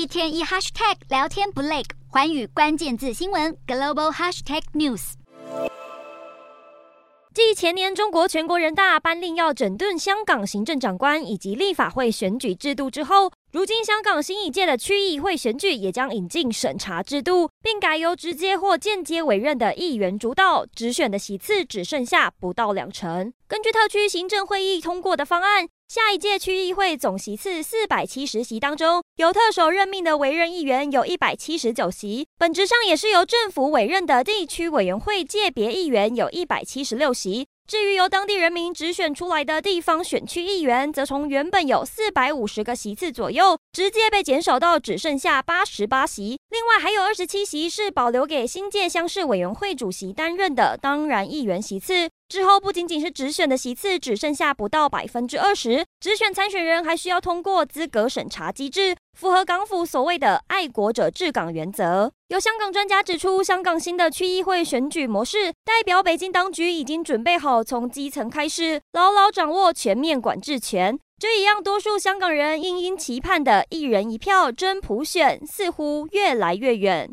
一天一 hashtag 聊天不累，环宇关键字新闻 global hashtag news。继前年中国全国人大颁令要整顿香港行政长官以及立法会选举制度之后，如今香港新一届的区议会选举也将引进审查制度，并改由直接或间接委任的议员主导，直选的席次只剩下不到两成。根据特区行政会议通过的方案，下一届区议会总席次四百七十席当中，由特首任命的委任议员有一百七十九席，本质上也是由政府委任的地区委员会界别议员有一百七十六席。至于由当地人民直选出来的地方选区议员，则从原本有四百五十个席次左右，直接被减少到只剩下八十八席。另外还有二十七席是保留给新界乡市委员会主席担任的当然议员席次。之后不仅仅是直选的席次只剩下不到百分之二十，直选参选人还需要通过资格审查机制，符合港府所谓的爱国者治港原则。有香港专家指出，香港新的区议会选举模式代表北京当局已经准备好从基层开始，牢牢掌握全面管制权。这也让多数香港人殷殷期盼的一人一票真普选似乎越来越远。